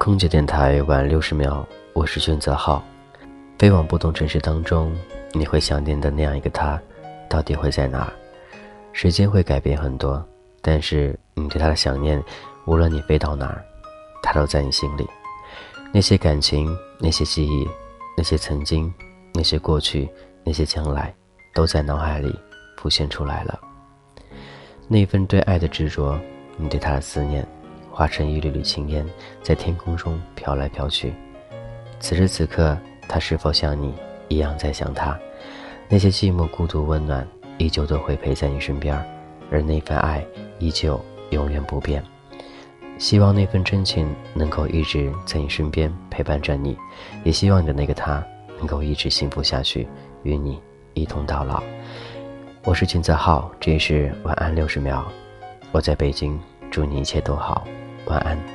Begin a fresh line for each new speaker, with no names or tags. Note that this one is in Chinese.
空姐电台晚六十秒，我是选择号。飞往不同城市当中，你会想念的那样一个他，到底会在哪儿？时间会改变很多，但是你对他的想念，无论你飞到哪儿，他都在你心里。那些感情，那些记忆，那些曾经，那些过去，那些将来，都在脑海里浮现出来了。那份对爱的执着，你对他的思念。化成一缕缕青烟，在天空中飘来飘去。此时此刻，他是否像你一样在想他？那些寂寞、孤独、温暖，依旧都会陪在你身边，而那份爱依旧永远不变。希望那份真情能够一直在你身边陪伴着你，也希望你的那个他能够一直幸福下去，与你一同到老。我是金泽浩，这里是晚安六十秒，我在北京，祝你一切都好。晚安。